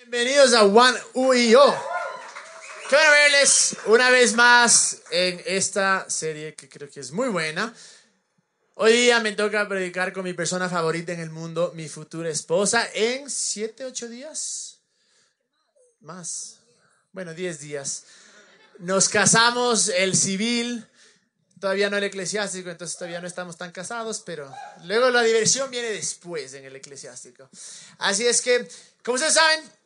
Bienvenidos a One UIO. Quiero verles una vez más en esta serie que creo que es muy buena. Hoy día me toca predicar con mi persona favorita en el mundo, mi futura esposa, en 7, 8 días. Más. Bueno, 10 días. Nos casamos el civil, todavía no el eclesiástico, entonces todavía no estamos tan casados, pero luego la diversión viene después en el eclesiástico. Así es que, como ustedes saben,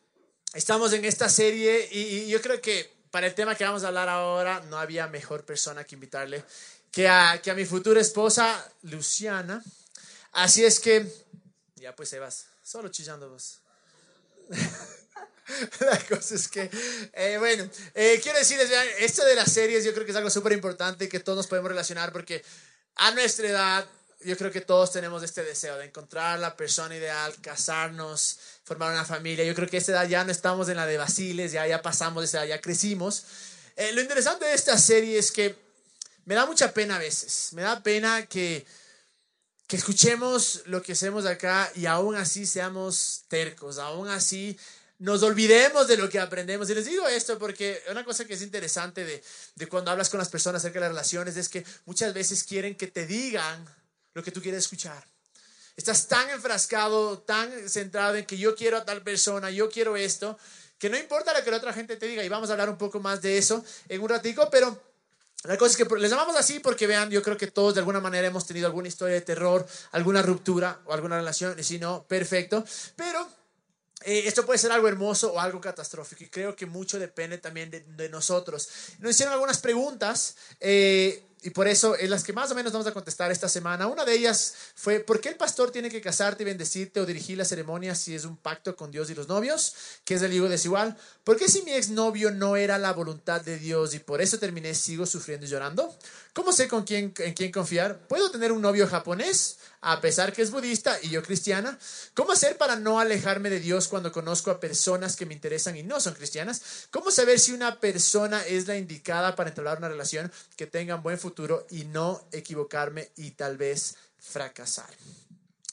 estamos en esta serie y, yo creo que para el tema que vamos a hablar ahora no había mejor persona que invitarle que a, que a mi futura esposa, Luciana. Así es que, ya pues Sebas, solo chillando vos. La cosa es que, eh, bueno, eh, quiero decirles, esto de las series yo creo que es algo súper importante que todos nos podemos relacionar porque a nuestra edad yo creo que todos tenemos este deseo de encontrar la persona ideal, casarnos, formar una familia. Yo creo que a esta edad ya no estamos en la de Basiles, ya, ya pasamos de esa edad, ya crecimos. Eh, lo interesante de esta serie es que me da mucha pena a veces, me da pena que, que escuchemos lo que hacemos acá y aún así seamos tercos, aún así nos olvidemos de lo que aprendemos. Y les digo esto porque una cosa que es interesante de, de cuando hablas con las personas acerca de las relaciones es que muchas veces quieren que te digan lo que tú quieres escuchar. Estás tan enfrascado, tan centrado en que yo quiero a tal persona, yo quiero esto, que no importa lo que la otra gente te diga. Y vamos a hablar un poco más de eso en un ratico, pero la cosa es que les llamamos así porque vean, yo creo que todos de alguna manera hemos tenido alguna historia de terror, alguna ruptura o alguna relación, y si no, perfecto. Pero eh, esto puede ser algo hermoso o algo catastrófico y creo que mucho depende también de, de nosotros. Nos hicieron algunas preguntas. Eh, y por eso, en las que más o menos vamos a contestar esta semana, una de ellas fue, ¿por qué el pastor tiene que casarte y bendecirte o dirigir la ceremonia si es un pacto con Dios y los novios, que es el hijo desigual? ¿Por qué si mi exnovio no era la voluntad de Dios y por eso terminé, sigo sufriendo y llorando? ¿Cómo sé con quién, en quién confiar? ¿Puedo tener un novio japonés, a pesar que es budista y yo cristiana? ¿Cómo hacer para no alejarme de Dios cuando conozco a personas que me interesan y no son cristianas? ¿Cómo saber si una persona es la indicada para entablar una relación que tenga un buen futuro? y no equivocarme y tal vez fracasar.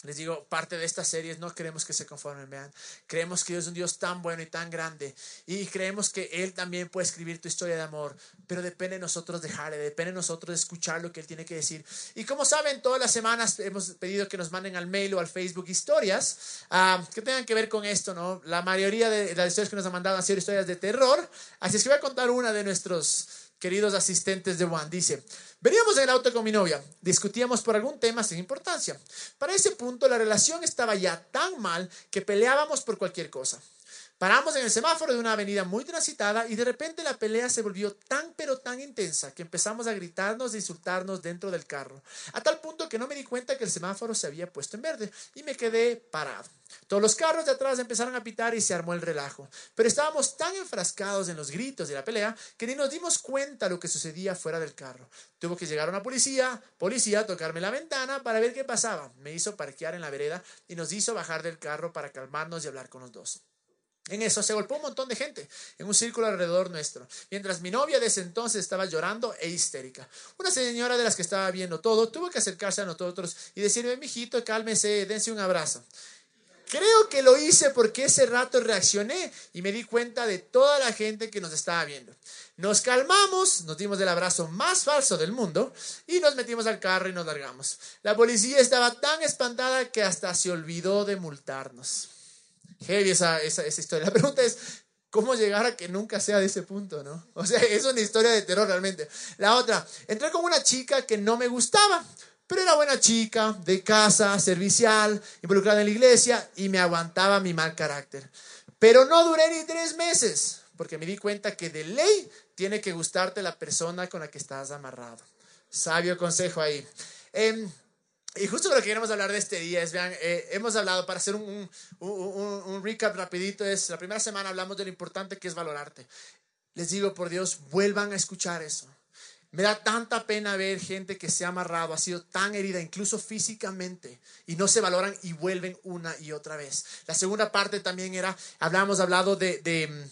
Les digo, parte de estas series no queremos que se conformen, vean. Creemos que Dios es un Dios tan bueno y tan grande. Y creemos que Él también puede escribir tu historia de amor. Pero depende de nosotros dejarle, depende de nosotros escuchar lo que Él tiene que decir. Y como saben, todas las semanas hemos pedido que nos manden al mail o al Facebook historias uh, que tengan que ver con esto, ¿no? La mayoría de las historias que nos han mandado han sido historias de terror. Así es que voy a contar una de nuestros queridos asistentes de Juan. Dice, veníamos en el auto con mi novia, discutíamos por algún tema sin importancia. Para ese punto la relación estaba ya tan mal que peleábamos por cualquier cosa. Paramos en el semáforo de una avenida muy transitada y de repente la pelea se volvió tan pero tan intensa que empezamos a gritarnos e insultarnos dentro del carro, a tal punto que no me di cuenta que el semáforo se había puesto en verde y me quedé parado. Todos los carros de atrás empezaron a pitar y se armó el relajo, pero estábamos tan enfrascados en los gritos de la pelea que ni nos dimos cuenta lo que sucedía fuera del carro. Tuvo que llegar una policía, policía, tocarme la ventana para ver qué pasaba. Me hizo parquear en la vereda y nos hizo bajar del carro para calmarnos y hablar con los dos. En eso se golpeó un montón de gente en un círculo alrededor nuestro, mientras mi novia de ese entonces estaba llorando e histérica. Una señora de las que estaba viendo todo tuvo que acercarse a nosotros y decirme, mijito, cálmese, dense un abrazo. Creo que lo hice porque ese rato reaccioné y me di cuenta de toda la gente que nos estaba viendo. Nos calmamos, nos dimos el abrazo más falso del mundo y nos metimos al carro y nos largamos. La policía estaba tan espantada que hasta se olvidó de multarnos heavy esa, esa, esa historia. La pregunta es, ¿cómo llegar a que nunca sea de ese punto, no? O sea, es una historia de terror realmente. La otra, entré con una chica que no me gustaba, pero era buena chica, de casa, servicial, involucrada en la iglesia y me aguantaba mi mal carácter. Pero no duré ni tres meses, porque me di cuenta que de ley tiene que gustarte la persona con la que estás amarrado. Sabio consejo ahí. Eh, y justo lo que queremos hablar de este día es, vean, eh, hemos hablado, para hacer un, un, un, recap rapidito, es la primera semana hablamos de lo importante que es valorarte. Les digo, por Dios, vuelvan a escuchar eso. Me da tanta pena ver gente que se ha amarrado, ha sido tan herida, incluso físicamente, y no se valoran y vuelven una y otra vez. La segunda parte también era, hablamos hablado de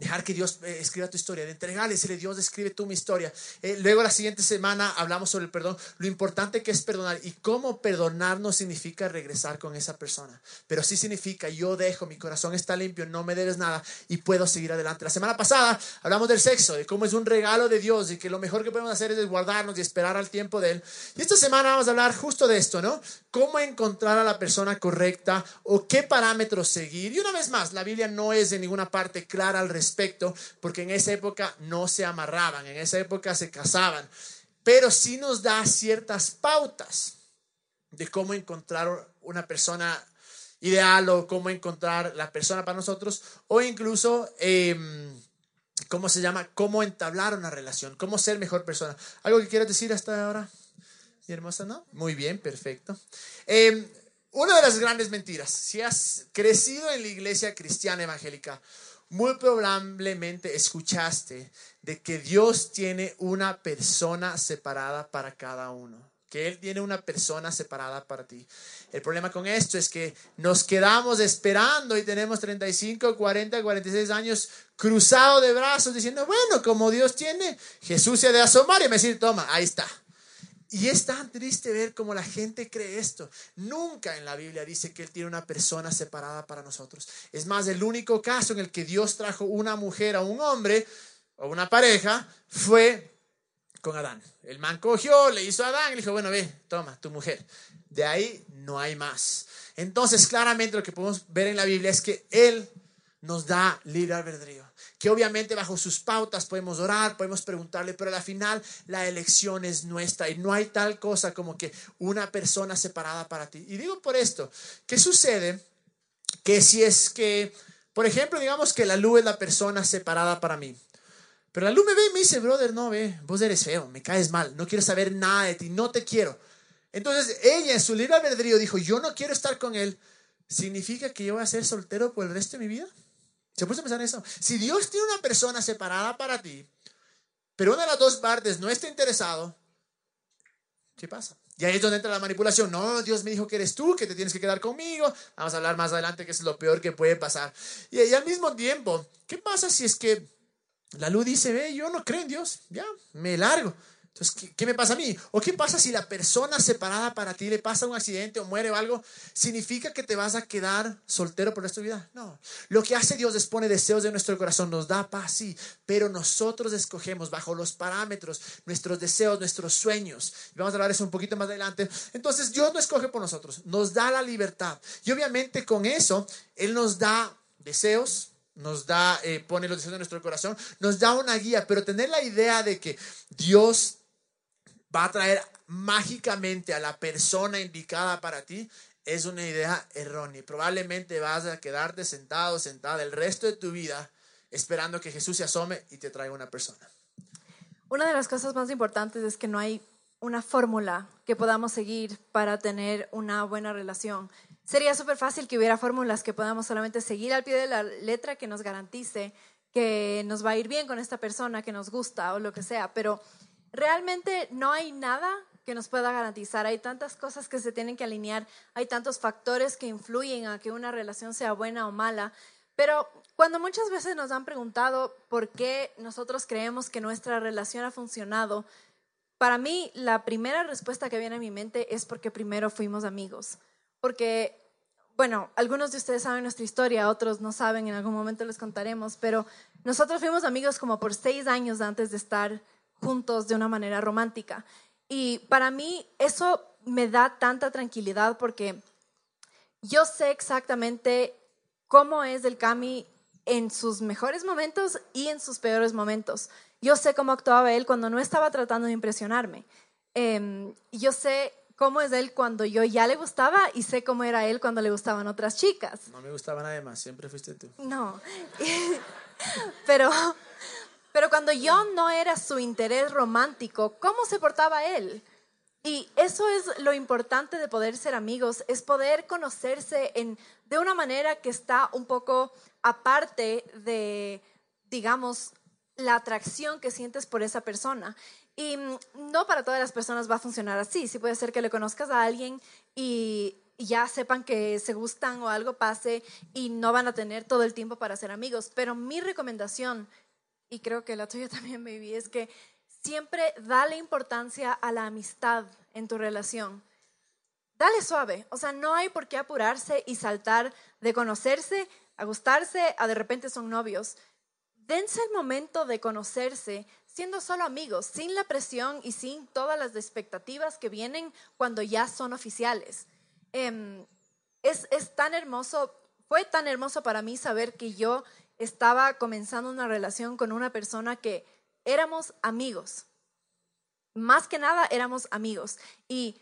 Dejar que Dios eh, escriba tu historia, de entregarle, decirle, Dios escribe tú mi historia. Eh, luego la siguiente semana hablamos sobre el perdón, lo importante que es perdonar y cómo perdonar no significa regresar con esa persona, pero sí significa yo dejo, mi corazón está limpio, no me debes nada y puedo seguir adelante. La semana pasada hablamos del sexo, de cómo es un regalo de Dios y que lo mejor que podemos hacer es guardarnos y esperar al tiempo de Él. Y esta semana vamos a hablar justo de esto, ¿no? Cómo encontrar a la persona correcta o qué parámetros seguir. Y una vez más, la Biblia no es de ninguna parte clara al respecto porque en esa época no se amarraban, en esa época se casaban, pero sí nos da ciertas pautas de cómo encontrar una persona ideal o cómo encontrar la persona para nosotros o incluso... Em, ¿Cómo se llama? ¿Cómo entablar una relación? ¿Cómo ser mejor persona? ¿Algo que quieras decir hasta ahora? Mi hermosa, ¿no? Muy bien, perfecto. Em, una de las grandes mentiras, si has crecido en la iglesia cristiana evangélica muy probablemente escuchaste de que Dios tiene una persona separada para cada uno, que Él tiene una persona separada para ti. El problema con esto es que nos quedamos esperando y tenemos 35, 40, 46 años cruzados de brazos diciendo, bueno, como Dios tiene, Jesús se ha de asomar y me decir, toma, ahí está. Y es tan triste ver cómo la gente cree esto. Nunca en la Biblia dice que Él tiene una persona separada para nosotros. Es más, el único caso en el que Dios trajo una mujer a un hombre o una pareja fue con Adán. El man cogió, le hizo a Adán y le dijo, bueno, ve, toma, tu mujer. De ahí no hay más. Entonces, claramente lo que podemos ver en la Biblia es que Él nos da libre albedrío que obviamente bajo sus pautas podemos orar, podemos preguntarle, pero al final la elección es nuestra y no hay tal cosa como que una persona separada para ti. Y digo por esto, ¿qué sucede? Que si es que, por ejemplo, digamos que la luz es la persona separada para mí, pero la luz me ve y me dice, brother, no, ve, vos eres feo, me caes mal, no quiero saber nada de ti, no te quiero. Entonces ella en su libre albedrío dijo, yo no quiero estar con él. ¿Significa que yo voy a ser soltero por el resto de mi vida? ¿Se puede pensar eso? Si Dios tiene una persona separada para ti, pero una de las dos partes no está interesado, ¿qué pasa? Y ahí es donde entra la manipulación. No, Dios me dijo que eres tú, que te tienes que quedar conmigo. Vamos a hablar más adelante que es lo peor que puede pasar. Y, y al mismo tiempo, ¿qué pasa si es que la luz dice, ve, yo no creo en Dios? Ya, me largo. Entonces, ¿qué, me pasa a mí? ¿O qué pasa si la persona separada para ti le pasa un accidente o muere o algo? ¿Significa que te vas a quedar soltero por esta vida? No. Lo que hace Dios es pone deseos de nuestro corazón, nos da paz, sí, pero nosotros escogemos bajo los parámetros nuestros deseos, nuestros sueños. Y vamos a hablar de eso un poquito más adelante. Entonces, Dios no escoge por nosotros, nos da la libertad. Y obviamente con eso, Él nos da deseos, nos da, eh, pone los deseos de nuestro corazón, nos da una guía, pero tener la idea de que Dios va a traer mágicamente a la persona indicada para ti, es una idea errónea. Probablemente vas a quedarte sentado, sentada el resto de tu vida esperando que Jesús se asome y te traiga una persona. Una de las cosas más importantes es que no hay una fórmula que podamos seguir para tener una buena relación. Sería súper fácil que hubiera fórmulas que podamos solamente seguir al pie de la letra que nos garantice que nos va a ir bien con esta persona que nos gusta o lo que sea, pero realmente no hay nada que nos pueda garantizar. Hay tantas cosas que se tienen que alinear, hay tantos factores que influyen a que una relación sea buena o mala. Pero cuando muchas veces nos han preguntado por qué nosotros creemos que nuestra relación ha funcionado, para mí la primera respuesta que viene a mi mente es porque primero fuimos amigos. Porque, bueno, algunos de ustedes saben nuestra historia, otros no saben, en algún momento les contaremos, pero nosotros fuimos amigos como por seis años antes de estar juntos de una manera romántica. Y para mí eso me da tanta tranquilidad porque yo sé exactamente cómo es el Cami en sus mejores momentos y en sus peores momentos. Yo sé cómo actuaba él cuando no estaba tratando de impresionarme. Eh, yo sé cómo es él cuando yo ya le gustaba y sé cómo era él cuando le gustaban otras chicas. No me gustaba nadie más, siempre fuiste tú. No, pero pero cuando yo no era su interés romántico, ¿cómo se portaba él? Y eso es lo importante de poder ser amigos, es poder conocerse en, de una manera que está un poco aparte de, digamos, la atracción que sientes por esa persona. Y no para todas las personas va a funcionar así. Sí puede ser que le conozcas a alguien y, ya sepan que se gustan o algo pase y no van a tener todo el tiempo para ser amigos. Pero mi recomendación, y creo que la tuya también, baby, es que siempre dale importancia a la amistad en tu relación. Dale suave, o sea, no hay por qué apurarse y saltar de conocerse a gustarse a de repente son novios. Dense el momento de conocerse siendo solo amigos, sin la presión y sin todas las expectativas que vienen cuando ya son oficiales. Em, es, es tan hermoso, fue tan hermoso para mí saber que yo estaba comenzando una relación con una persona que éramos amigos. Más que nada éramos amigos. Y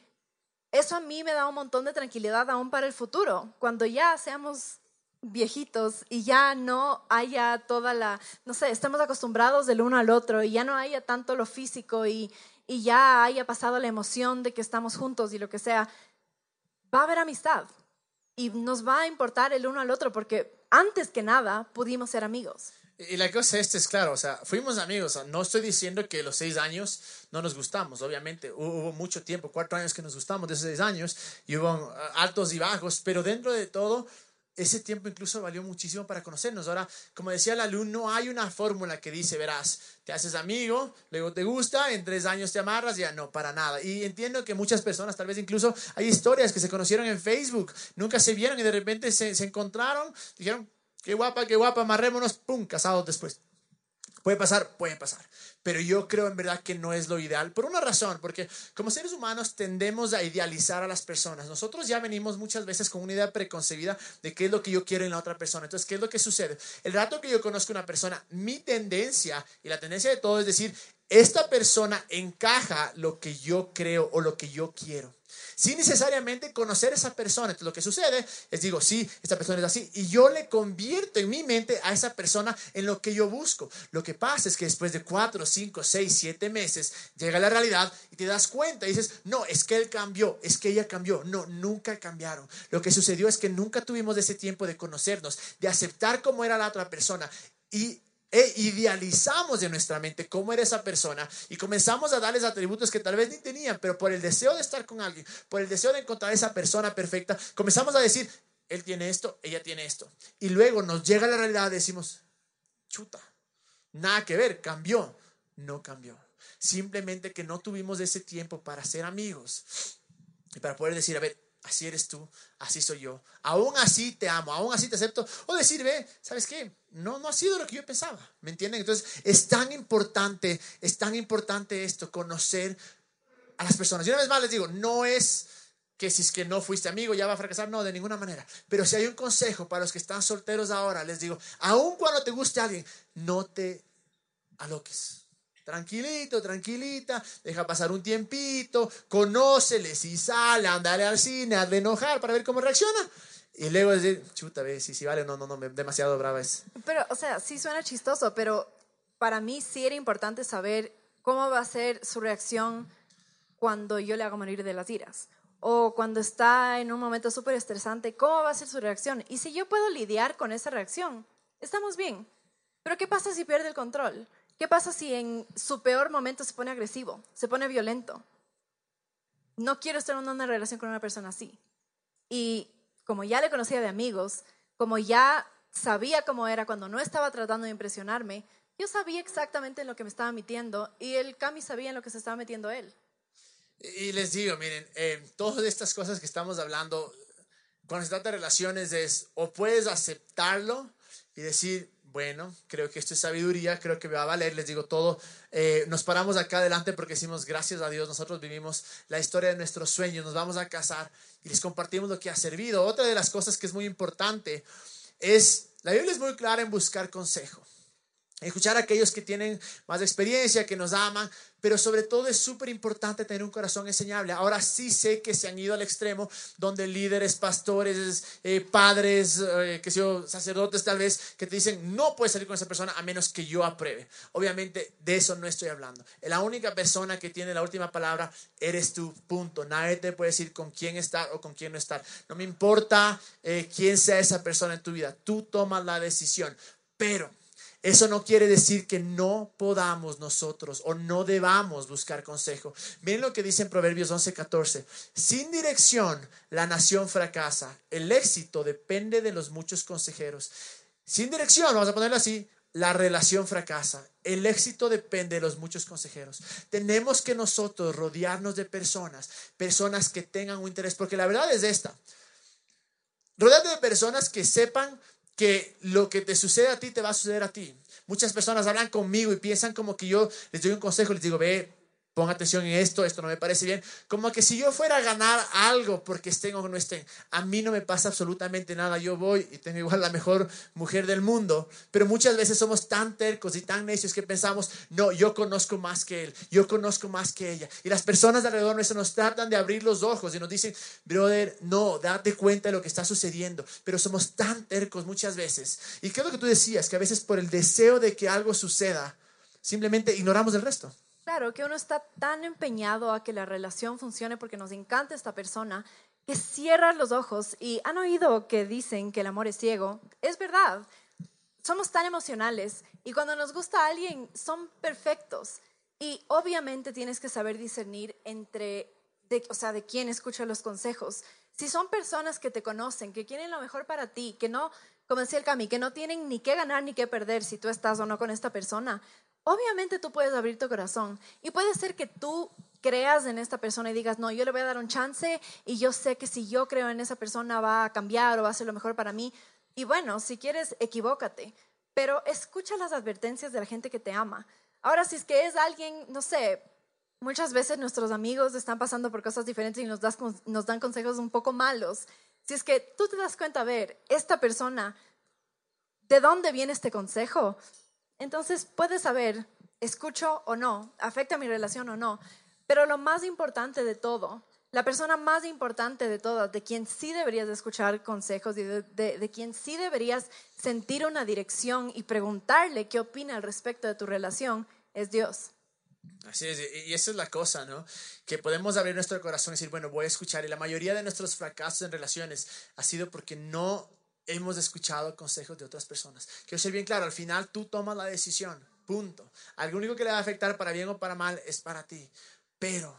eso a mí me da un montón de tranquilidad aún para el futuro. Cuando ya seamos viejitos y ya no haya toda la, no sé, estemos acostumbrados del uno al otro y ya no haya tanto lo físico y, y ya haya pasado la emoción de que estamos juntos y lo que sea, va a haber amistad y nos va a importar el uno al otro porque antes que nada pudimos ser amigos. Y la cosa esta es claro, o sea, fuimos amigos. no estoy diciendo que los seis años no nos gustamos, obviamente. Hubo mucho tiempo, cuatro años que nos gustamos de esos seis años y hubo altos y bajos, pero dentro de todo ese tiempo incluso valió muchísimo para conocernos. Ahora, como decía el alumno, no hay una fórmula que dice, verás, te haces amigo, luego te gusta, en tres años te amarras, ya no, para nada. Y entiendo que muchas personas, tal vez incluso hay historias que se conocieron en Facebook, nunca se vieron y de repente se, se encontraron, dijeron, qué guapa, qué guapa, amarrémonos, pum, casados después. Puede pasar, puede pasar. Pero yo creo en verdad que no es lo ideal por una razón, porque como seres humanos tendemos a idealizar a las personas. Nosotros ya venimos muchas veces con una idea preconcebida de qué es lo que yo quiero en la otra persona. Entonces, ¿qué es lo que sucede? El rato que yo conozco a una persona, mi tendencia y la tendencia de todo es decir, esta persona encaja lo que yo creo o lo que yo quiero sin necesariamente conocer a esa persona. Entonces lo que sucede es digo, sí, esta persona es así y yo le convierto en mi mente a esa persona en lo que yo busco. Lo que pasa es que después de cuatro, cinco, seis, siete meses llega la realidad y te das cuenta y dices, no, es que él cambió, es que ella cambió. No, nunca cambiaron. Lo que sucedió es que nunca tuvimos ese tiempo de conocernos, de aceptar cómo era la otra persona y e idealizamos en nuestra mente cómo era esa persona y comenzamos a darles atributos que tal vez ni tenían, pero por el deseo de estar con alguien, por el deseo de encontrar esa persona perfecta, comenzamos a decir, él tiene esto, ella tiene esto. Y luego nos llega la realidad, decimos, chuta, nada que ver, cambió. No cambió. Simplemente que no tuvimos ese tiempo para ser amigos y para poder decir, a ver, así eres tú, así soy yo, aún así te amo, aún así te acepto, o decir, ve, ¿sabes qué? No, no ha sido lo que yo pensaba, ¿me entienden? Entonces, es tan importante, es tan importante esto, conocer a las personas. Y una vez más les digo, no es que si es que no fuiste amigo ya va a fracasar, no, de ninguna manera. Pero si hay un consejo para los que están solteros ahora, les digo, aun cuando te guste alguien, no te aloques tranquilito, tranquilita, deja pasar un tiempito, conócele, si sale, andale al cine, hazle enojar para ver cómo reacciona. Y luego decir, chuta, ve, si sí, vale, no, no, no, demasiado brava es. Pero, o sea, sí suena chistoso, pero para mí sí era importante saber cómo va a ser su reacción cuando yo le hago morir de las iras. O cuando está en un momento súper estresante, ¿cómo va a ser su reacción? Y si yo puedo lidiar con esa reacción, estamos bien. Pero ¿qué pasa si pierde el control? ¿Qué pasa si en su peor momento se pone agresivo, se pone violento? No quiero estar en una relación con una persona así. Y como ya le conocía de amigos, como ya sabía cómo era cuando no estaba tratando de impresionarme, yo sabía exactamente en lo que me estaba metiendo y el Cami sabía en lo que se estaba metiendo él. Y les digo, miren, eh, todas estas cosas que estamos hablando, cuando se trata de relaciones, es o puedes aceptarlo y decir, bueno, creo que esto es sabiduría, creo que me va a valer, les digo todo. Eh, nos paramos acá adelante porque decimos, gracias a Dios, nosotros vivimos la historia de nuestros sueños, nos vamos a casar y les compartimos lo que ha servido. Otra de las cosas que es muy importante es, la Biblia es muy clara en buscar consejo. Escuchar a aquellos que tienen más experiencia, que nos aman, pero sobre todo es súper importante tener un corazón enseñable. Ahora sí sé que se han ido al extremo donde líderes, pastores, eh, padres, eh, que yo, sacerdotes tal vez, que te dicen no puedes salir con esa persona a menos que yo apruebe. Obviamente de eso no estoy hablando. La única persona que tiene la última palabra eres tú, punto. Nadie te puede decir con quién estar o con quién no estar. No me importa eh, quién sea esa persona en tu vida, tú tomas la decisión. Pero Eso no quiere decir que no podamos nosotros o no debamos buscar consejo. Miren lo que dice en Proverbios 11:14. Sin dirección, la nación fracasa. El éxito depende de los muchos consejeros. Sin dirección, vamos a ponerlo así, la relación fracasa. El éxito depende de los muchos consejeros. Tenemos que nosotros rodearnos de personas, personas que tengan un interés, porque la verdad es esta. Rodeate de personas que sepan que lo que te sucede a ti te va a suceder a ti. Muchas personas hablan conmigo y piensan como que yo les doy un consejo, les digo, ve, Ponga atención en esto, esto no me parece bien. Como que si yo fuera a ganar algo porque estén o no estén, a mí no me pasa absolutamente nada. Yo voy y tengo igual la mejor mujer del mundo, pero muchas veces somos tan tercos y tan necios que pensamos, no, yo conozco más que él, yo conozco más que ella. Y las personas de alrededor nuestro nos tratan de abrir los ojos y nos dicen, brother, no, date cuenta de lo que está sucediendo. Pero somos tan tercos muchas veces. Y lo que tú decías, que a veces por el deseo de que algo suceda, simplemente ignoramos el resto. Claro, que uno está tan empeñado a que la relación funcione porque nos encanta esta persona que cierra los ojos y han oído que dicen que el amor es ciego. Es verdad, somos tan emocionales y cuando nos gusta alguien son perfectos y obviamente tienes que saber discernir entre, de, o sea, de quién escucha los consejos. Si son personas que te conocen, que quieren lo mejor para ti, que no, como decía el Cami, que no tienen ni qué ganar ni qué perder si tú estás o no con esta persona, obviamente tú puedes abrir tu corazón y puede ser que tú creas en esta persona y digas, no, yo le voy a dar un chance y yo sé que si yo creo en esa persona va a cambiar o va a ser lo mejor para mí. Y bueno, si quieres, equivócate, pero escucha las advertencias de la gente que te ama. Ahora, si es que es alguien, no sé, muchas veces nuestros amigos están pasando por cosas diferentes y nos, nos dan consejos un poco malos. Si es que tú te das cuenta, a ver, esta persona, ¿de dónde viene este consejo? Entonces puedes saber, escucho o no, afecta mi relación o no, pero lo más importante de todo, la persona más importante de todas, de quien sí deberías escuchar consejos y de, quien sí deberías sentir una dirección y preguntarle qué opina al respecto de tu relación, es Dios. Así es, y esa es la cosa, ¿no? Que podemos abrir nuestro corazón y decir, bueno, voy a escuchar. Y la mayoría de nuestros fracasos en relaciones ha sido porque no hemos escuchado consejos de otras personas. Quiero ser bien claro, al final tú tomas la decisión, punto. Al único que le va a afectar para bien o para mal es para ti. Pero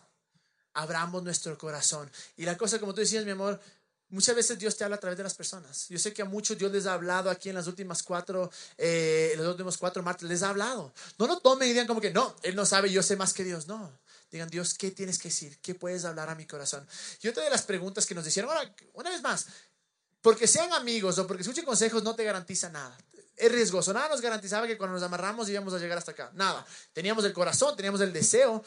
abramos nuestro corazón. Y la cosa, como tú decías, mi amor, muchas veces Dios te habla a través de las personas. Yo sé que a muchos Dios les ha hablado aquí en las últimas cuatro, eh, los últimos cuatro martes, les ha hablado. No lo tomen y digan como que, no, Él no sabe, yo sé más que Dios. No. Digan, Dios, ¿qué tienes que decir? ¿Qué puedes hablar a mi corazón? Y otra de las preguntas que nos hicieron, ahora, una vez más, porque sean amigos o porque escuchen consejos no te garantiza nada. Es riesgoso. Nada nos garantizaba que cuando nos amarramos íbamos a llegar hasta acá. Nada. Teníamos el corazón, teníamos el deseo,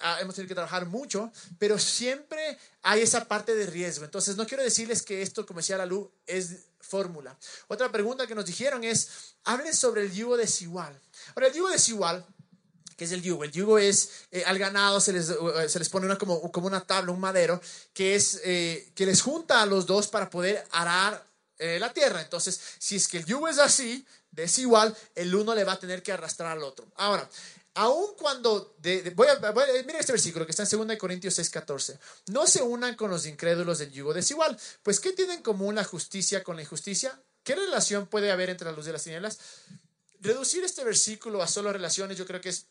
ah, hemos tenido que trabajar mucho, pero siempre hay esa parte de riesgo. Entonces, no quiero decirles que esto, como decía la luz, es fórmula. Otra pregunta que nos dijeron es, hablen sobre el yugo desigual. Ahora, el yugo desigual que es el yugo. El yugo es eh, al ganado se les, eh, se les pone una, como, como una tabla, un madero, que, es, eh, que les junta a los dos para poder arar la tierra. Entonces, si es que el yugo es así, desigual, el uno le va a tener que arrastrar al otro. Ahora, aun cuando, voy, a, mira este versículo que está en 2 Corintios 6, 14, no se unan con los incrédulos del yugo desigual, pues ¿qué tienen en común la justicia con la injusticia? ¿Qué relación puede haber entre la luz y las tinieblas? Reducir este versículo a solo relaciones yo creo que es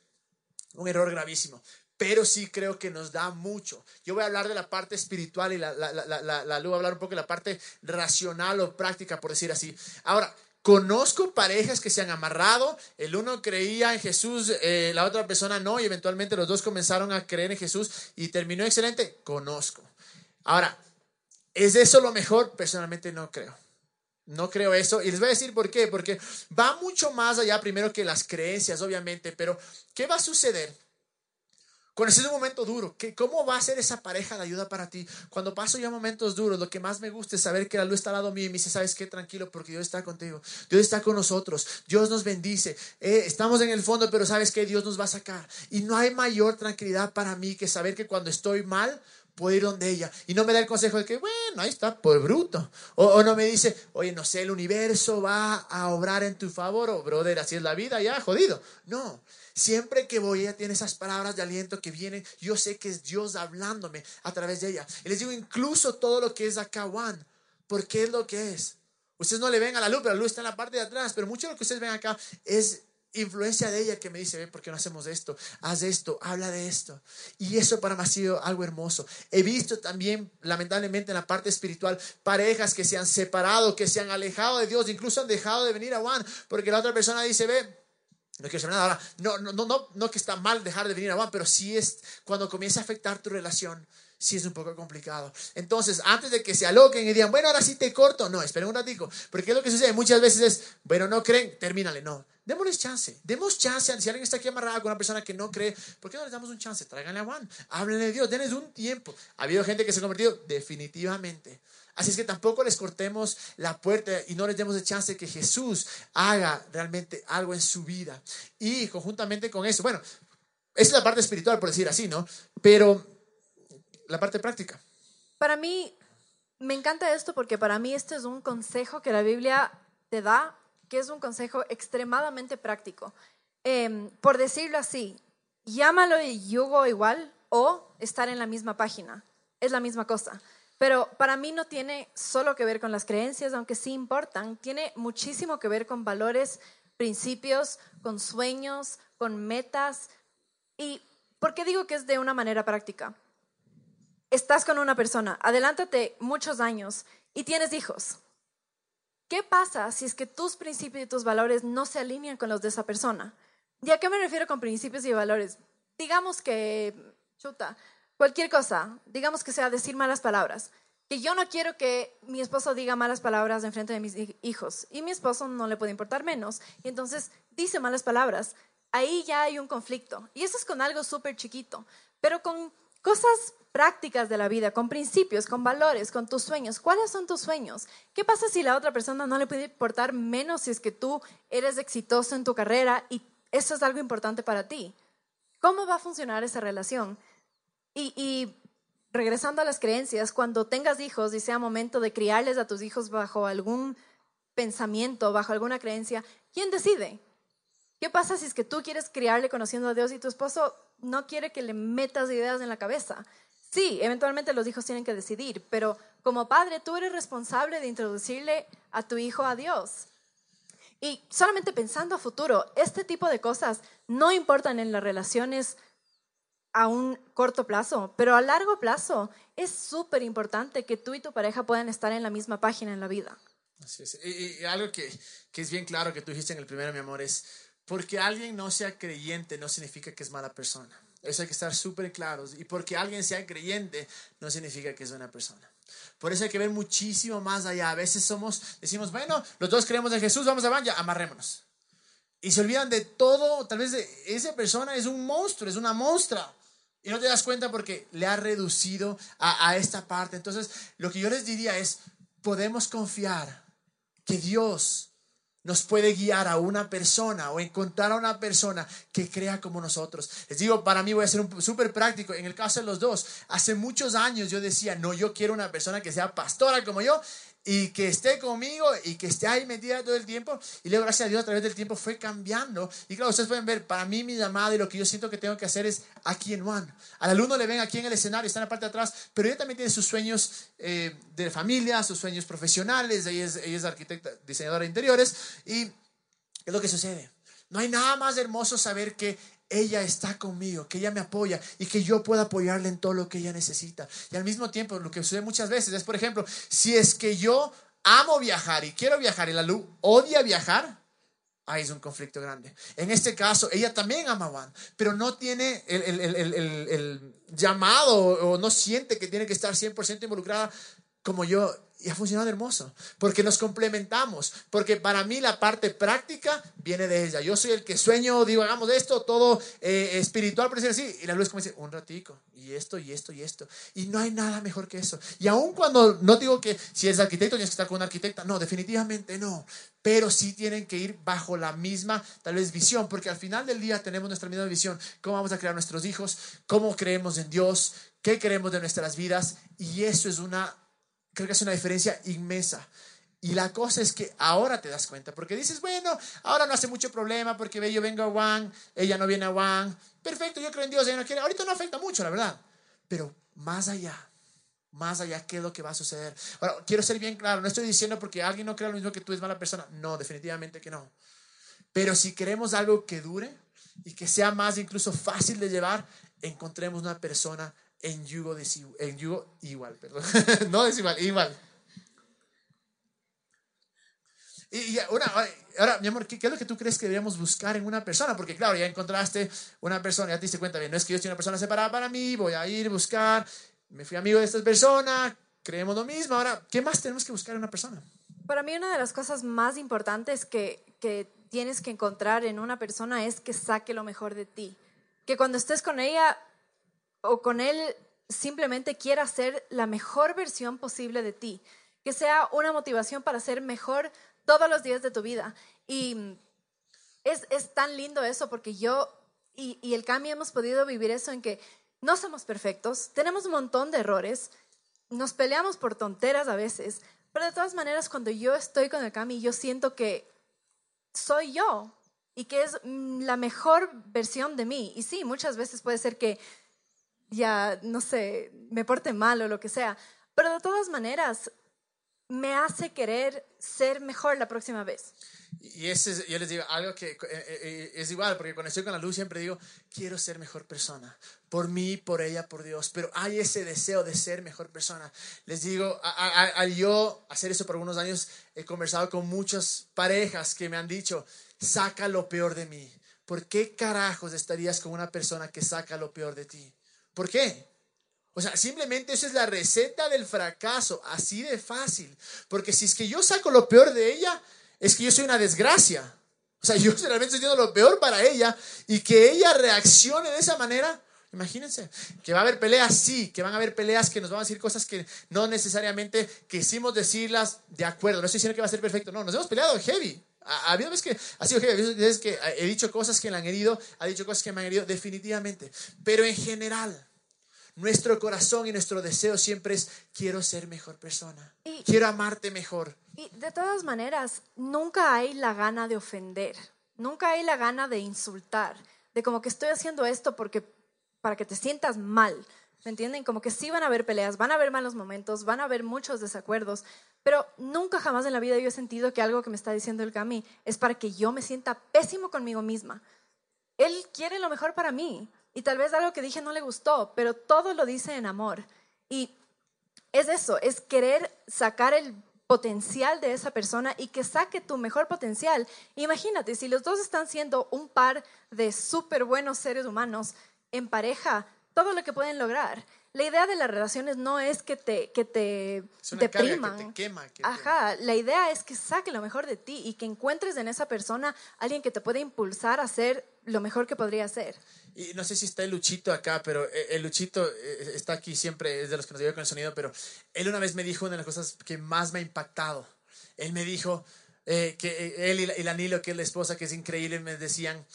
un error gravísimo. Pero sí creo que nos da mucho. Yo voy a hablar de la parte espiritual y la, la, la, la, a hablar un poco de la parte racional o práctica, por decir así. Ahora, Conozco parejas que se han amarrado, el uno creía en Jesús, eh, la otra persona no, y eventualmente los dos comenzaron a creer en Jesús y terminó excelente. Conozco. Ahora, ¿es eso lo mejor? Personalmente no creo. No creo eso. Y les voy a decir por qué. Porque va mucho más allá primero que las creencias, obviamente. Pero, ¿qué va a suceder? Cuando en un momento duro, ¿qué, ¿cómo va a ser esa pareja de ayuda para ti? Cuando paso ya momentos duros, lo que más me gusta es saber que la luz está al lado mío y me dice, ¿sabes qué? Tranquilo, porque Dios está contigo. Dios está con nosotros. Dios nos bendice. Eh, estamos en el fondo, pero ¿sabes qué? Dios nos va a sacar. Y no hay mayor tranquilidad para mí que saber que cuando estoy mal, puedo ir donde ella. Y no me da el consejo de que, bueno, ahí está, por bruto. O, no me dice, oye, no sé, el universo va a obrar en tu favor, o brother, así es la vida, ya, jodido. No, siempre que voy, ella tiene esas palabras de aliento que vienen, yo sé que es Dios hablándome a través de ella. Y les digo, incluso todo lo que es acá, Juan, ¿por qué es lo que es? Ustedes no le ven a la luz, pero la luz está en la parte de atrás. Pero mucho de lo que ustedes ven acá es influencia de ella que me dice, ve, ¿por qué no hacemos esto? Haz esto, habla de esto. Y eso para mí ha sido algo hermoso. He visto también, lamentablemente, en la parte espiritual, parejas que se han separado, que se han alejado de Dios, incluso han dejado de venir a Juan, porque la otra persona dice, ve, no quiero saber nada ahora. No, no, no, no, no que está mal dejar de venir a Juan, pero sí es cuando comienza a afectar tu relación sí es un poco complicado. Entonces, antes de que se aloquen y digan, bueno, ahora sí te corto, no, esperen un ratico, porque lo que sucede muchas veces es, bueno, no creen, termínale, no. Démosles chance, demos chance. Si alguien está aquí amarrado con una persona que no cree, ¿por qué no les damos un chance? Tráiganle a Juan, háblenle de Dios, denles un tiempo. ¿Ha habido gente que se ha convertido? Definitivamente. Así es que tampoco les cortemos la puerta y no les demos de chance que Jesús haga realmente algo en su vida. Y conjuntamente con eso, bueno, esa es la parte espiritual, por decir así, ¿no? Pero la parte práctica. Para mí, me encanta esto porque para mí este es un consejo que la Biblia te da que es un consejo extremadamente práctico. Em, por decirlo así, llámalo yugo igual o estar en la misma página. Es la misma cosa. Pero para mí no tiene solo que ver con las creencias, aunque sí importan, tiene muchísimo que ver con valores, principios, con sueños, con metas. ¿Y por qué digo que es de una manera práctica? Estás con una persona, adelántate muchos años y tienes hijos. ¿Qué pasa si es que tus principios y tus valores no se alinean con los de esa persona? ¿Y a qué me refiero con principios y valores? Digamos que, chuta, cualquier cosa, digamos que sea decir malas palabras. Que yo no quiero que mi esposo diga malas palabras en frente de mis hijos y mi esposo no le puede importar menos. Y entonces dice malas palabras. Ahí ya hay un conflicto. Y eso es con algo súper chiquito. Pero con cosas prácticas de la vida, con principios, con valores, con tus sueños. ¿Cuáles son tus sueños? ¿Qué pasa si la otra persona no le puede importar menos si es que tú eres exitoso en tu carrera y eso es algo importante para ti? ¿Cómo va a funcionar esa relación? Y, y regresando a las creencias, cuando tengas hijos y sea momento de criarles a tus hijos bajo algún pensamiento, bajo alguna creencia, ¿quién decide? ¿Qué pasa si es que tú quieres criarle conociendo a Dios y tu esposo no quiere que le metas ideas en la cabeza? Sí, eventualmente los hijos tienen que decidir, pero como padre tú eres responsable de introducirle a tu hijo a Dios. Y solamente pensando a futuro, este tipo de cosas no importan en las relaciones a un corto plazo, pero a largo plazo es súper importante que tú y tu pareja puedan estar en la misma página en la vida. Así es. Y, algo que, que, es bien claro que tú dijiste en el primero, mi amor, es porque alguien no sea creyente no significa que es mala persona. Eso hay que estar súper claros. Y porque alguien sea creyente no significa que es buena persona. Por eso hay que ver muchísimo más allá. A veces somos, decimos, bueno, los dos creemos en Jesús, vamos a van, ya, amarrémonos. Y se olvidan de todo. Tal vez esa persona es un monstruo, es una monstrua. Y no te das cuenta porque le ha reducido a esta parte. Entonces, lo que yo les diría es, podemos confiar que Dios nos puede guiar a una persona o encontrar a una persona que crea como nosotros. Les digo, para mí voy a ser súper práctico. En el caso de los dos, hace muchos años yo decía, no, yo quiero una persona que sea pastora como yo y que esté conmigo y que esté ahí metida todo el tiempo. Y luego, gracias a Dios, a través del tiempo fue cambiando. Y claro, ustedes pueden ver, para mí mi llamada y lo que yo siento que tengo que hacer es aquí en Juan. Al alumno le ven aquí en el escenario, está en la parte de atrás, pero ella también tiene sus sueños eh, de familia, sus sueños profesionales. Ella es, ella es arquitecta, diseñadora de interiores. Y es lo que sucede. No hay nada más hermoso saber que ella está conmigo, que ella me apoya y que yo pueda apoyarle en todo lo que ella necesita. Y al mismo tiempo, lo que sucede muchas veces es, por ejemplo, si es que yo amo viajar y quiero viajar y la luz odia viajar, ahí es un conflicto grande. En este caso, ella también ama a Juan, pero no tiene el, el, llamado o no siente que tiene que estar 100% involucrada como yo y ha funcionado hermoso, porque nos complementamos, porque para mí la parte práctica viene de ella. Yo soy el que sueño, digo, hagamos esto, todo eh, espiritual, por decir así, y la luz como dice, un ratico, y esto, y esto, y esto. Y no hay nada mejor que eso. Y aun cuando, no digo que si eres arquitecto tienes que estar con una arquitecta, no, definitivamente no, pero sí tienen que ir bajo la misma, tal vez, visión, porque al final del día tenemos nuestra misma visión, cómo vamos a crear nuestros hijos, cómo creemos en Dios, qué queremos de nuestras vidas, y eso es una creo que es una diferencia inmensa. Y la cosa es que ahora te das cuenta, porque dices, bueno, ahora no hace mucho problema porque ve, yo vengo a Juan, ella no viene a Juan. Perfecto, yo creo en Dios, ella no quiere. Ahorita no afecta mucho, la verdad. Pero más allá, más allá qué es lo que va a suceder. Ahora, quiero ser bien claro, no estoy diciendo porque alguien no crea lo mismo que tú es mala persona. No, definitivamente que no. Pero si queremos algo que dure y que sea más incluso fácil de llevar, encontremos una persona en yugo, en yugo igual, perdón. no desigual, igual. Y, ahora, mi amor, ¿qué, es lo que tú crees que deberíamos buscar en una persona? Porque claro, ya encontraste una persona, ya te diste cuenta, bien, no es que yo soy una persona separada para mí, voy a ir a buscar, me fui amigo de esta persona, creemos lo mismo. Ahora, ¿qué más tenemos que buscar en una persona? Para mí una de las cosas más importantes que, que tienes que encontrar en una persona es que saque lo mejor de ti. Que cuando estés con ella o con él, simplemente quiera ser la mejor versión posible de ti. Que sea una motivación para ser mejor todos los días de tu vida. Y es, es tan lindo eso porque yo y, y el cambio hemos podido vivir eso en que no somos perfectos, tenemos un montón de errores, nos peleamos por tonteras a veces, pero de todas maneras cuando yo estoy con el Cami, yo siento que soy yo y que es mm, la mejor versión de mí. Y sí, muchas veces puede ser que ya, no sé, me porte mal o lo que sea, pero de todas maneras me hace querer ser mejor la próxima vez. Y ese, yo les digo algo que eh, eh, es igual, porque cuando estoy con la luz siempre digo, quiero ser mejor persona, por mí, por ella, por Dios, pero hay ese deseo de ser mejor persona. Les digo, al yo hacer eso por algunos años, he conversado con muchas parejas que me han dicho, saca lo peor de mí. ¿Por qué carajos estarías con una persona que saca lo peor de ti? ¿Por qué? O sea, simplemente esa es la receta del fracaso, así de fácil. Porque si es que yo saco lo peor de ella, es que yo soy una desgracia. O sea, yo realmente estoy haciendo lo peor para ella y que ella reaccione de esa manera. Imagínense, que va a haber peleas, sí, que van a haber peleas que nos van a decir cosas que no necesariamente quisimos decirlas de acuerdo. No estoy diciendo que va a ser perfecto, no, nos hemos peleado heavy. Ha habido veces que ha sido heavy, veces que he dicho cosas que le han herido, ha dicho cosas que me han herido, definitivamente. Pero en general, nuestro corazón y nuestro deseo siempre es, quiero ser mejor persona, quiero amarte mejor. Y de todas maneras, nunca hay la gana de ofender, nunca hay la gana de insultar, de como que estoy haciendo esto porque para que te sientas mal. ¿Me entienden? Como que sí van a haber peleas, van a haber malos momentos, van a haber muchos desacuerdos, pero nunca jamás en la vida yo he sentido que algo que me está diciendo el Cami es para que yo me sienta pésimo conmigo misma. Él quiere lo mejor para mí. Y tal vez algo que dije no le gustó, pero todo lo dice en amor. Y es eso, es querer sacar el potencial de esa persona y que saque tu mejor potencial. Imagínate, si los dos están siendo un par de súper buenos seres humanos en pareja, todo lo que pueden lograr. La idea de las relaciones no es que te, que te depriman. Que te quema. Ajá, la idea es que saque lo mejor de ti y que encuentres en esa persona alguien que te pueda impulsar a ser lo mejor que podría ser. Y no sé si está el Luchito acá, pero eh, el Luchito eh, está aquí siempre, es de los que nos ayuda con el sonido, pero él una vez me dijo una de las cosas que más me ha impactado. Él me dijo eh, que él y la, Nilo, que es la esposa, que es increíble, me decían,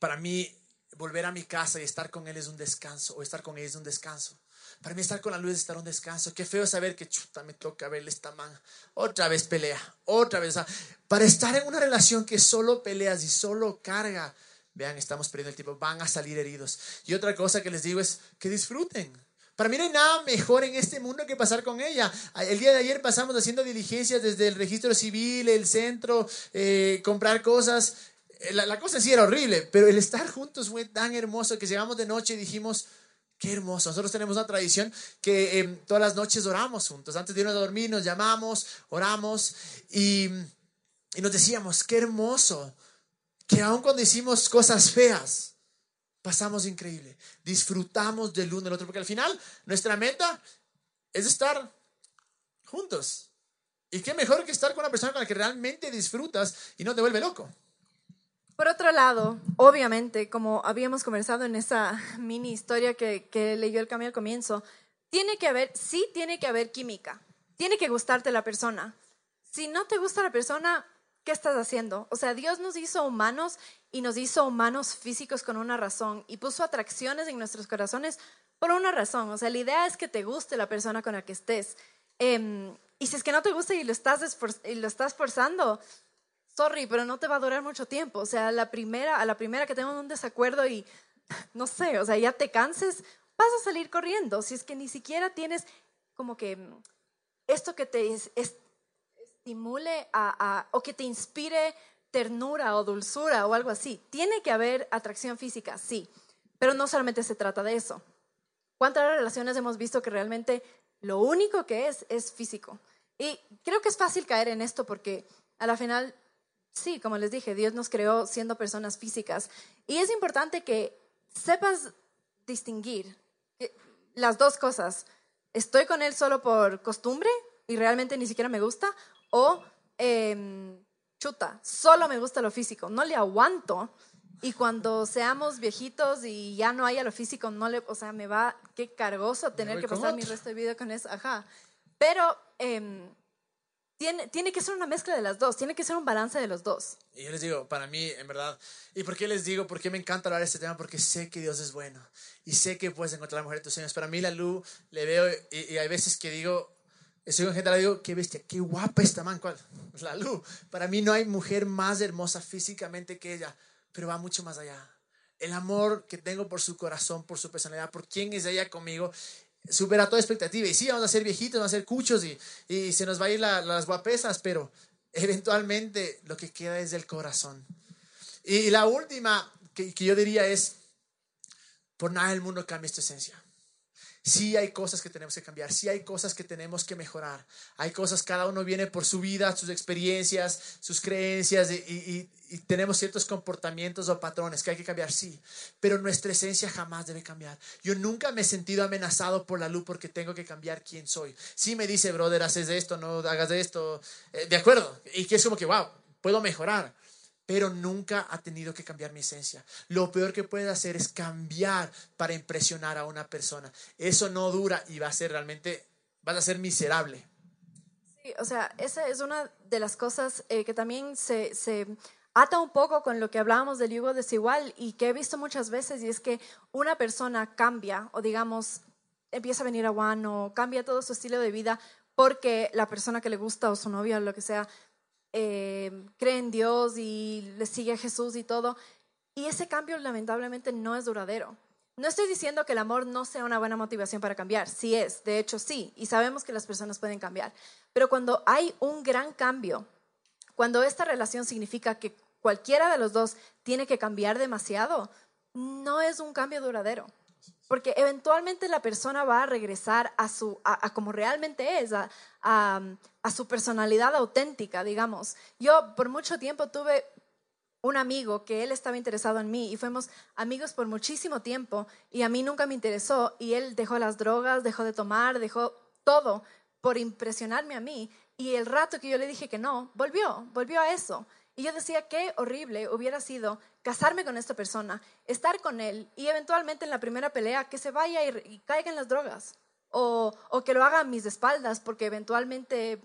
para mí volver a mi casa y estar con él es un descanso, o estar con ella es un descanso. Para mí estar con la luz es estar un descanso. Qué feo saber que chuta, me toca verle esta man. Otra vez pelea, otra vez. para estar en una relación que solo peleas y solo carga, vean, estamos perdiendo el tiempo, van a salir heridos. Y otra cosa que les digo es que disfruten. Para mí no hay nada mejor en este mundo que pasar con ella. El día de ayer pasamos haciendo diligencias desde el registro civil, el centro, eh, comprar cosas. Eh, la, la, cosa sí era horrible, pero el estar juntos fue tan hermoso que llegamos de noche y dijimos, Qué hermoso. Nosotros tenemos una tradición que eh, todas las noches oramos juntos. Antes de irnos a dormir nos llamamos, oramos y, y nos decíamos, qué hermoso que aun cuando hicimos cosas feas, pasamos increíble. Disfrutamos del uno del otro, porque al final nuestra meta es estar juntos. Y qué mejor que estar con una persona con la que realmente disfrutas y no te vuelve loco. Por otro lado, obviamente, como habíamos conversado en esa mini historia que, que leyó el cambio al comienzo, tiene que haber, sí tiene que haber química. Tiene que gustarte la persona. Si no te gusta la persona, ¿qué estás haciendo? O sea, Dios nos hizo humanos y nos hizo humanos físicos con una razón y puso atracciones en nuestros corazones por una razón. O sea, la idea es que te guste la persona con la que estés. Em, y si es que no te gusta y lo estás, y lo estás forzando, sorry, pero no te va a durar mucho tiempo. O sea, la primera, a la primera que tengas un desacuerdo y, no sé, o sea, ya te canses, vas a salir corriendo. Si es que ni siquiera tienes como que mm, esto que te estimule a, o que te inspire ternura o dulzura o algo así. Tiene que haber atracción física, sí, pero no solamente se trata de eso. ¿Cuántas relaciones hemos visto que realmente lo único que es es físico? Y creo que es fácil caer en esto porque a la final, sí, como les dije, Dios nos creó siendo personas físicas. Y es importante que sepas distinguir las dos cosas. ¿Estoy con Él solo por costumbre y realmente ni siquiera me gusta? ¿O em, chuta, solo me gusta lo físico, no le aguanto. Y cuando seamos viejitos y ya no haya lo físico, no le, o sea, me va, qué cargoso tener que pasar mi resto de vida con eso, ajá. Pero em, tiene, tiene que ser una mezcla de las dos, tiene que ser un balance de los dos. Y yo les digo, para mí, en verdad, ¿y por qué les digo? ¿Por qué me encanta hablar de este tema? Porque sé que Dios es bueno y sé que puedes encontrar la mujer de tus sueños. Para mí, la luz, le veo y, y hay veces que digo, Estoy con gente, le digo, qué bestia, qué guapa esta man, ¿cuál? La Lu. Para mí no hay mujer más hermosa físicamente que ella, pero va mucho más allá. El amor que tengo por su corazón, por su personalidad, por quién es ella conmigo, supera toda expectativa. Y sí, vamos a ser viejitos, vamos a ser cuchos y, y se nos va a ir las guapesas, pero eventualmente lo que queda es del corazón. Y, la última que, que yo diría es, por nada el mundo cambia esta esencia. Sí hay cosas que tenemos que cambiar, sí hay cosas que tenemos que mejorar. Hay cosas, cada uno viene por su vida, sus experiencias, sus creencias y, tenemos ciertos comportamientos o patrones que hay que cambiar, sí. Pero nuestra esencia jamás debe cambiar. Yo nunca me he sentido amenazado por la luz porque tengo que cambiar quién soy. Sí me dice, brother, haces esto, no hagas esto. Eh, de acuerdo. Y que es como que, wow, puedo mejorar pero nunca ha tenido que cambiar mi esencia. Lo peor que puede hacer es cambiar para impresionar a una persona. Eso no dura y va a ser realmente, vas a ser miserable. Sí, o sea, esa es una de las cosas eh, que también se, se ata un poco con lo que hablábamos del yugo desigual y que he visto muchas veces y es que una persona cambia o digamos empieza a venir a Juan o cambia todo su estilo de vida porque la persona que le gusta o su novia o lo que sea eh, cree en Dios y le sigue a Jesús y todo. Y ese cambio lamentablemente no es duradero. No estoy diciendo que el amor no sea una buena motivación para cambiar, sí es, de hecho sí, y sabemos que las personas pueden cambiar, pero cuando hay un gran cambio, cuando esta relación significa que cualquiera de los dos tiene que cambiar demasiado, no es un cambio duradero. Porque eventualmente la persona va a regresar a, su, a, como realmente es, a, a, su personalidad auténtica, digamos. Yo por mucho tiempo tuve un amigo que él estaba interesado en mí y fuimos amigos por muchísimo tiempo y a mí nunca me interesó y él dejó las drogas, dejó de tomar, dejó todo por impresionarme a mí y el rato que yo le dije que no, volvió, volvió a eso. Y yo decía, qué horrible hubiera sido casarme con esta persona, estar con él y eventualmente en la primera pelea que se vaya y, caiga en las drogas. O, o, que lo haga a mis espaldas porque eventualmente,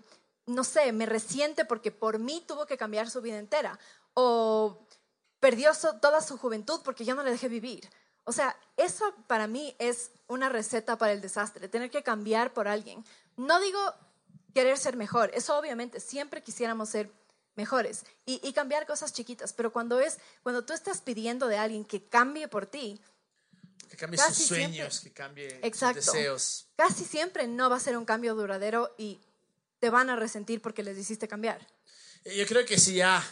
no sé, me resiente porque por mí tuvo que cambiar su vida entera. O perdió toda su juventud porque yo no le dejé vivir. O sea, eso para mí es una receta para el desastre, tener que cambiar por alguien. No digo querer ser mejor, eso obviamente, siempre quisiéramos ser mejores y, cambiar cosas chiquitas. Pero cuando es, cuando tú estás pidiendo de alguien que cambie por ti, que cambie sus sueños, que cambie sus deseos. Casi siempre no va a ser un cambio duradero y te van a resentir porque les hiciste cambiar. Yo creo que si ya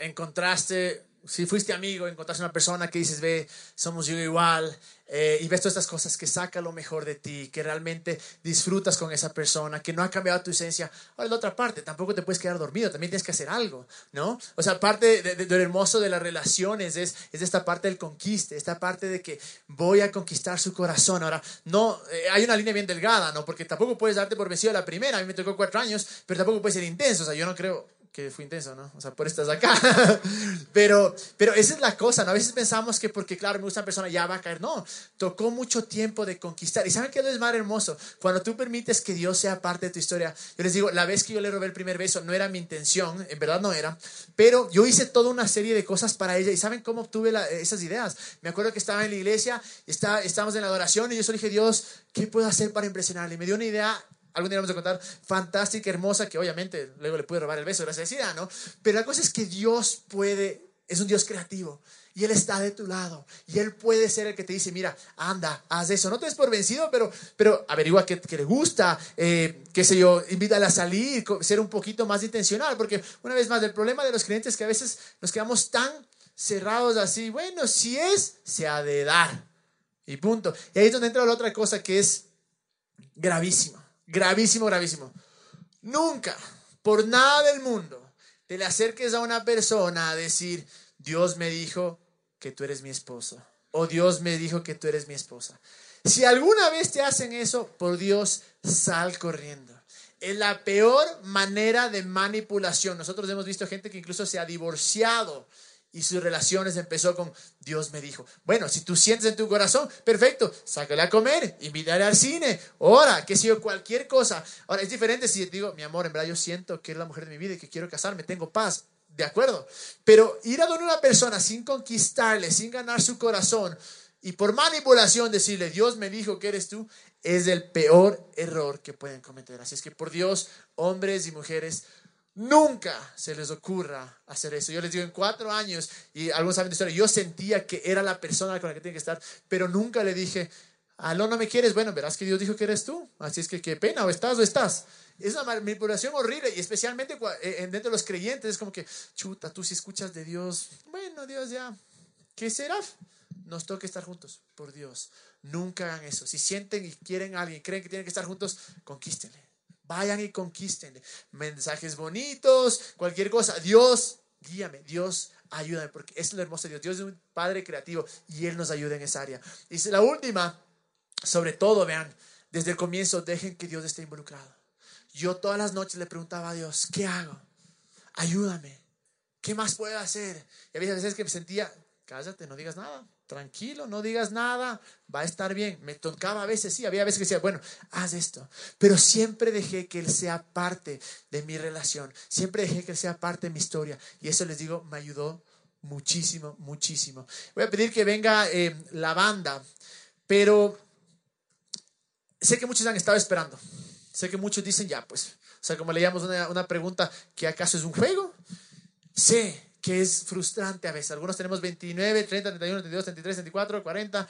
encontraste si fuiste amigo, encontraste una persona que dices, ve, somos yo igual, eh, y ves todas estas cosas que saca lo mejor de ti, que realmente disfrutas con esa persona, que no ha cambiado tu esencia. Ahora, la otra parte, tampoco te puedes quedar dormido, también tienes que hacer algo, ¿no? O sea, parte de, hermoso de las relaciones es, es esta parte del conquiste, esta parte de que voy a conquistar su corazón. Ahora, no, eh, hay una línea bien delgada, ¿no? Porque tampoco puedes darte por vencido la primera, a mí me tocó cuatro años, pero tampoco puedes ser intenso, o sea, yo no creo, que fue intenso, ¿no? O sea, por estás acá. pero, pero esa es la cosa, ¿no? A veces pensamos que porque, claro, me gusta una persona ya va a caer. No, tocó mucho tiempo de conquistar. ¿Y saben qué es más hermoso? Cuando tú permites que Dios sea parte de tu historia. Yo les digo, la vez que yo le robé el primer beso no era mi intención, en verdad no era, pero yo hice toda una serie de cosas para ella. ¿Y saben cómo obtuve esas ideas? Me acuerdo que estaba en la iglesia, está, estábamos en la adoración y yo solo dije, Dios, ¿qué puedo hacer para impresionarle? Y me dio una idea algún día vamos a contar, fantástica, hermosa, que obviamente luego le pude robar el beso, gracias a ¿no? Pero la cosa es que Dios puede es un Dios creativo. Y Él está de tu lado. Y Él puede ser el que te dice, mira, anda, haz eso. No te des por vencido, pero, pero averigua qué, le gusta, eh, qué sé yo, invítala a salir, ser un poquito más intencional. Porque una vez más, el problema de los creyentes es que a veces nos quedamos tan cerrados así. Bueno, si es, se ha de dar. Y punto. Y ahí es donde entra la otra cosa que es gravísimo. Gravísimo, gravísimo. Nunca, por nada del mundo, te le acerques a una persona a decir, Dios me dijo que tú eres mi esposo. O Dios me dijo que tú eres mi esposa. Si alguna vez te hacen eso, por Dios, sal corriendo. Es la peor manera de manipulación. Nosotros hemos visto gente que incluso se ha divorciado y sus relaciones empezó con Dios me dijo. Bueno, si tú sientes en tu corazón, perfecto, sácale a comer, invítale al cine, ora, que sé cualquier cosa. Ahora, es diferente si digo, mi amor, en verdad yo siento que es la mujer de mi vida y que quiero casarme, tengo paz, de acuerdo. Pero ir a donde una persona sin conquistarle, sin ganar su corazón y por manipulación decirle, Dios me dijo que eres tú, es el peor error que pueden cometer. Así es que por Dios, hombres y mujeres, Nunca se les ocurra hacer eso. Yo les digo, en cuatro años, y algunos saben de historia, yo sentía que era la persona con la que tenía que estar, pero nunca le dije, aló, no me quieres. Bueno, verás que Dios dijo que eres tú. Así es que qué pena, o estás o estás. Es una manipulación horrible y especialmente eh, dentro de los creyentes es como que, chuta, tú si escuchas de Dios, bueno, Dios ya, ¿qué será? Nos toca estar juntos, por Dios. Nunca hagan eso. Si sienten y quieren a alguien, creen que tienen que estar juntos, conquístenle Vayan y conquisten. Mensajes bonitos, cualquier cosa. Dios, guíame. Dios, ayúdame. Porque es lo hermoso de Dios. Dios es un Padre creativo y Él nos ayuda en esa área. Y la última, sobre todo, vean, desde el comienzo, dejen que Dios esté involucrado. Yo todas las noches le preguntaba a Dios, ¿qué hago? Ayúdame. ¿Qué más puedo hacer? Y había veces que me sentía, cállate, no digas nada tranquilo, no digas nada, va a estar bien. Me tocaba a veces, sí, había veces que decía, bueno, haz esto, pero siempre dejé que Él sea parte de mi relación, siempre dejé que Él sea parte de mi historia. Y eso les digo, me ayudó muchísimo, muchísimo. Voy a pedir que venga eh, la banda, pero sé que muchos han estado esperando. Sé que muchos dicen, ya, pues, o sea, como leíamos una, una pregunta, ¿que acaso es un juego? Sé que es frustrante a veces. Algunos tenemos 29, 30, 31, 32, 33, 34, 40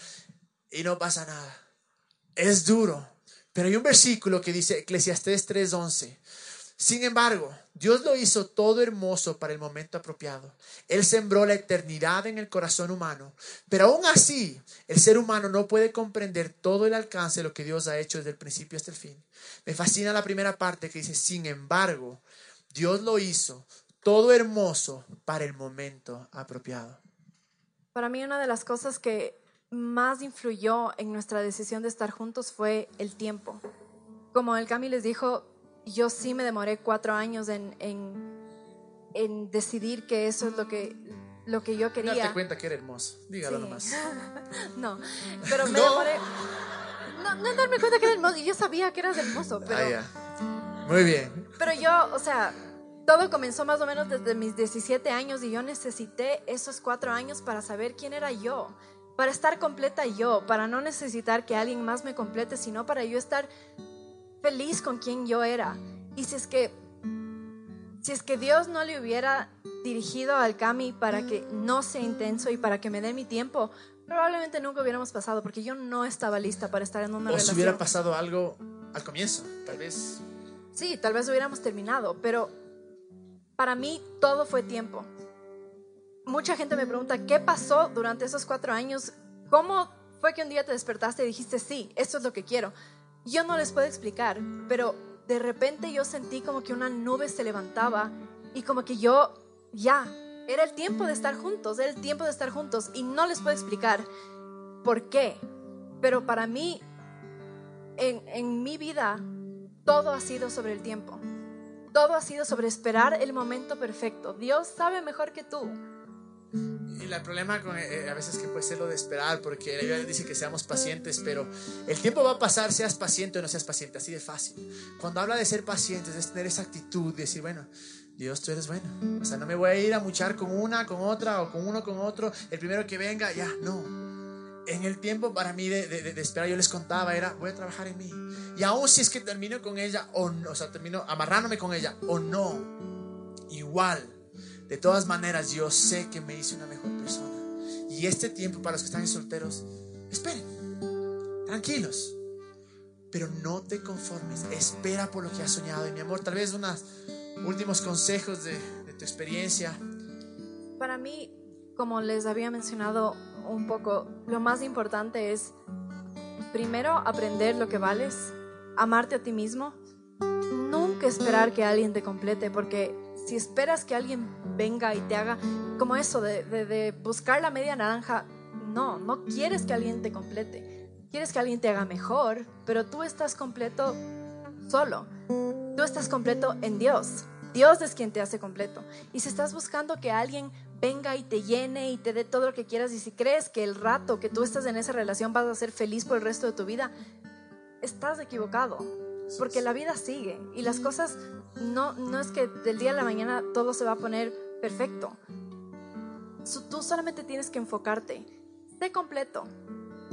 y no pasa nada. Es duro. Pero hay un versículo que dice Eclesiastés 3:11. Sin embargo, Dios lo hizo todo hermoso para el momento apropiado. Él sembró la eternidad en el corazón humano. Pero aún así, el ser humano no puede comprender todo el alcance de lo que Dios ha hecho desde el principio hasta el fin. Me fascina la primera parte que dice, sin embargo, Dios lo hizo todo hermoso para el momento apropiado. Para mí una de las cosas que más influyó en nuestra decisión de estar juntos fue el tiempo. Como el Cami les dijo, yo sí me demoré cuatro años en, en, decidir que eso es lo que, lo que yo quería. Date cuenta que era hermoso, dígalo nomás. no, pero me demoré... No, no darme cuenta que era hermoso. Yo sabía que eras hermoso, pero... Ah, Muy bien. Pero yo, o sea, todo comenzó más o menos desde mis 17 años y yo necesité esos cuatro años para saber quién era yo, para estar completa yo, para no necesitar que alguien más me complete, sino para yo estar feliz con quien yo era. Y si es que, si es que Dios no le hubiera dirigido al Cami para que no sea intenso y para que me dé mi tiempo, probablemente nunca hubiéramos pasado porque yo no estaba lista para estar en una o relación. si hubiera pasado algo al comienzo, tal vez. Sí, tal vez hubiéramos terminado, pero para mí todo fue tiempo. Mucha gente me pregunta, ¿qué pasó durante esos cuatro años? ¿Cómo fue que un día te despertaste y dijiste, sí, esto es lo que quiero? Yo no les puedo explicar, pero de repente yo sentí como que una nube se levantaba y como que yo, ya, era el tiempo de estar juntos, era el tiempo de estar juntos y no les puedo explicar por qué, pero para mí, en, en mi vida, todo ha sido sobre el tiempo. Todo ha sido sobre esperar el momento perfecto. Dios sabe mejor que tú. Y el problema con, eh, a veces que puede ser lo de esperar, porque la Biblia dice que seamos pacientes, pero el tiempo va a pasar, seas paciente o no seas paciente, así de fácil. Cuando habla de ser pacientes, es tener esa actitud, de decir, bueno, Dios, tú eres bueno. O sea, no me voy a ir a muchar con una, con otra, o con uno, con otro. El primero que venga, ya, no en el tiempo para mí de, de, esperar, yo les contaba, era, voy a trabajar en mí. Y aún si es que termino con ella, o, no, o sea, termino amarrándome con ella, o no, igual, de todas maneras yo sé que me hice una mejor persona. Y este tiempo para los que están solteros, esperen, tranquilos, pero no te conformes, espera por lo que has soñado. Y mi amor, tal vez unos últimos consejos de, de tu experiencia. Para mí, como les había mencionado un poco, lo más importante es primero aprender lo que vales, amarte a ti mismo, nunca esperar que alguien te complete, porque si esperas que alguien venga y te haga como eso de, buscar la media naranja, no, no quieres que alguien te complete, quieres que alguien te haga mejor, pero tú estás completo solo, tú estás completo en Dios. Dios es quien te hace completo. Y si estás buscando que alguien venga y te llene y te dé todo lo que quieras y si crees que el rato que tú estás en esa relación vas a ser feliz por el resto de tu vida, estás equivocado. Porque la vida sigue y las cosas no, no es que del día a la mañana todo se va a poner perfecto. Tú solamente tienes que enfocarte. Sé completo.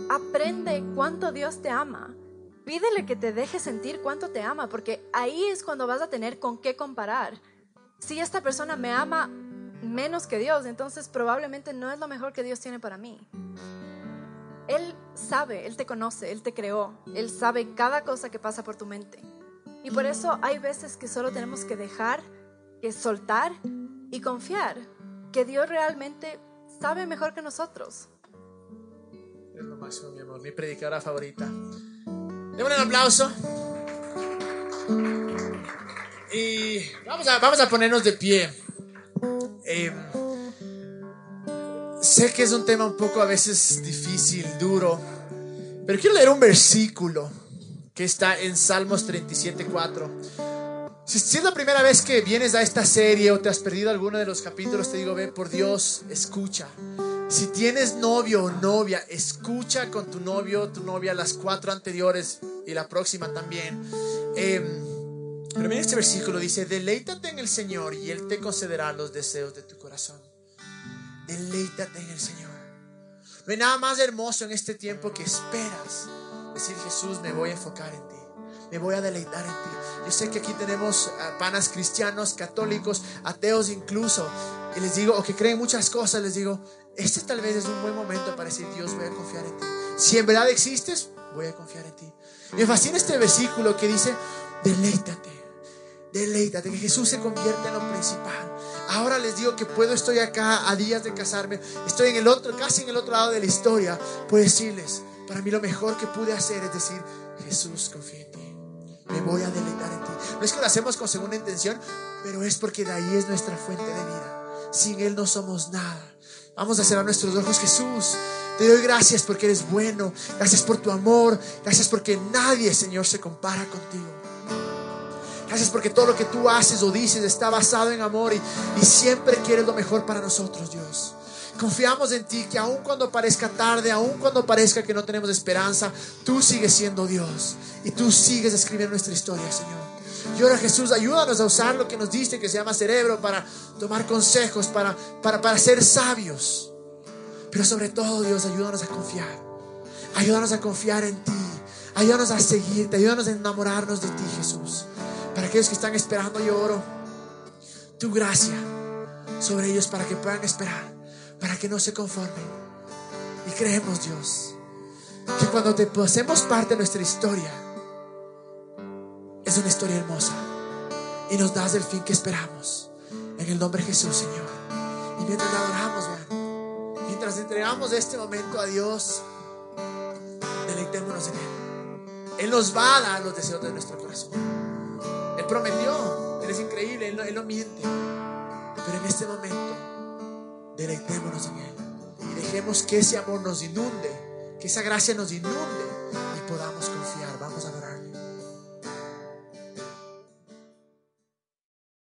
Aprende cuánto Dios te ama. Pídele que te deje sentir cuánto te ama, porque ahí es cuando vas a tener con qué comparar. Si esta persona me ama menos que Dios, entonces probablemente no es lo mejor que Dios tiene para mí. Él sabe, Él te conoce, Él te creó, Él sabe cada cosa que pasa por tu mente. Y por eso hay veces que solo tenemos que dejar, que soltar y confiar que Dios realmente sabe mejor que nosotros. Es lo máximo, mi amor, mi predicadora favorita. Démosle un aplauso. Y vamos a, vamos a ponernos de pie. Em, sé que es un tema un poco a veces difícil, duro, pero quiero leer un versículo que está en Salmos 37.4. Si, si es la primera vez que vienes a esta serie o te has perdido alguno de los capítulos, te digo, ve por Dios, escucha. Si tienes novio o novia, escucha con tu novio o tu novia las cuatro anteriores y la próxima también. Eh, pero mira este versículo, dice, deleítate en el Señor y Él te concederá los deseos de tu corazón. Deleítate en el Señor. No hay nada más hermoso en este tiempo que esperas. Decir, Jesús, me voy a enfocar en ti. Me voy a deleitar en ti. Yo sé que aquí tenemos ah, panas cristianos, católicos, ateos incluso. Y les digo, o que creen muchas cosas, les digo, este tal vez es un buen momento para decir, Dios, voy a confiar en ti. Si en verdad existes, voy a confiar en ti. Me fascina este versículo que dice, deleítate Deleítate, que Jesús se convierte en lo principal. Ahora les digo que puedo, estoy acá a días de casarme, estoy en el otro, casi en el otro lado de la historia. Puedo decirles, para mí lo mejor que pude hacer es decir, Jesús, confía en ti. Me voy a deleitar en ti. No es que lo hacemos con segunda intención, pero es porque de ahí es nuestra fuente de vida. Sin Él no somos nada. Vamos a cerrar nuestros ojos, Jesús. Te doy gracias porque eres bueno. Gracias por tu amor. Gracias porque nadie, Señor, se compara contigo. Gracias porque todo lo que tú haces o dices está basado en amor y, siempre quieres lo mejor para nosotros, Dios. Confiamos en ti que aun cuando parezca tarde, aun cuando parezca que no tenemos esperanza, tú sigues siendo Dios y tú sigues escribiendo nuestra historia, Señor. Y ahora Jesús, ayúdanos a usar lo que nos diste, que se llama cerebro, para tomar consejos, para, para, para ser sabios. Pero sobre todo, Dios, ayúdanos a confiar. Ayúdanos a confiar en ti. Ayúdanos a seguirte. Ayúdanos a enamorarnos de ti, Jesús. Para aquellos que están esperando, yo oro tu gracia sobre ellos para que puedan esperar, para que no se conformen. Y creemos, Dios, que cuando te hacemos parte de nuestra historia, es una historia hermosa y nos das el fin que esperamos. En el nombre de Jesús, Señor. Y mientras adoramos, vean, mientras entregamos este momento a Dios, deleitémonos en Él. Él nos va a dar los deseos de nuestro corazón prometió. Él es increíble, él no, miente. Pero en este momento, deleitémonos en Él. Y dejemos que ese amor nos inunde, que esa gracia nos inunde